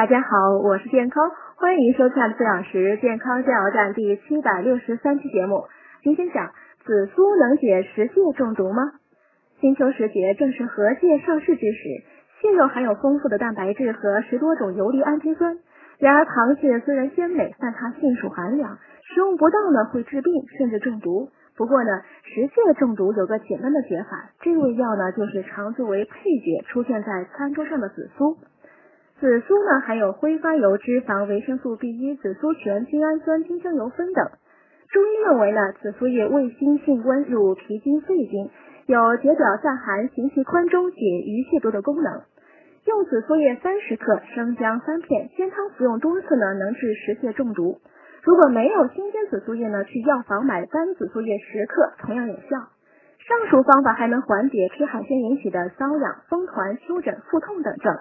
大家好，我是健康，欢迎收看四小时健康加油站第七百六十三期节目。今天讲紫苏能解食蟹中毒吗？金秋时节正是河蟹上市之时，蟹肉含有丰富的蛋白质和十多种游离氨基酸。然而，螃蟹虽然鲜美，但它性属寒凉，食用不当呢会致病甚至中毒。不过呢，食蟹中毒有个简单的解法，这味药呢就是常作为配角出现在餐桌上的紫苏。紫苏呢含有挥发油、脂肪、维生素 B 一、紫苏醛、精氨酸、丁香油酚等。中医认为呢，紫苏叶味辛性温，入脾经、肺经，有解表散寒、行气宽中、解鱼泻毒的功能。用紫苏叶三十克，生姜三片，煎汤服用多次呢，能治食蟹中毒。如果没有新鲜紫苏叶呢，去药房买干紫苏叶十克，同样有效。上述方法还能缓解吃海鲜引起的瘙痒、风团、丘疹、腹痛等症。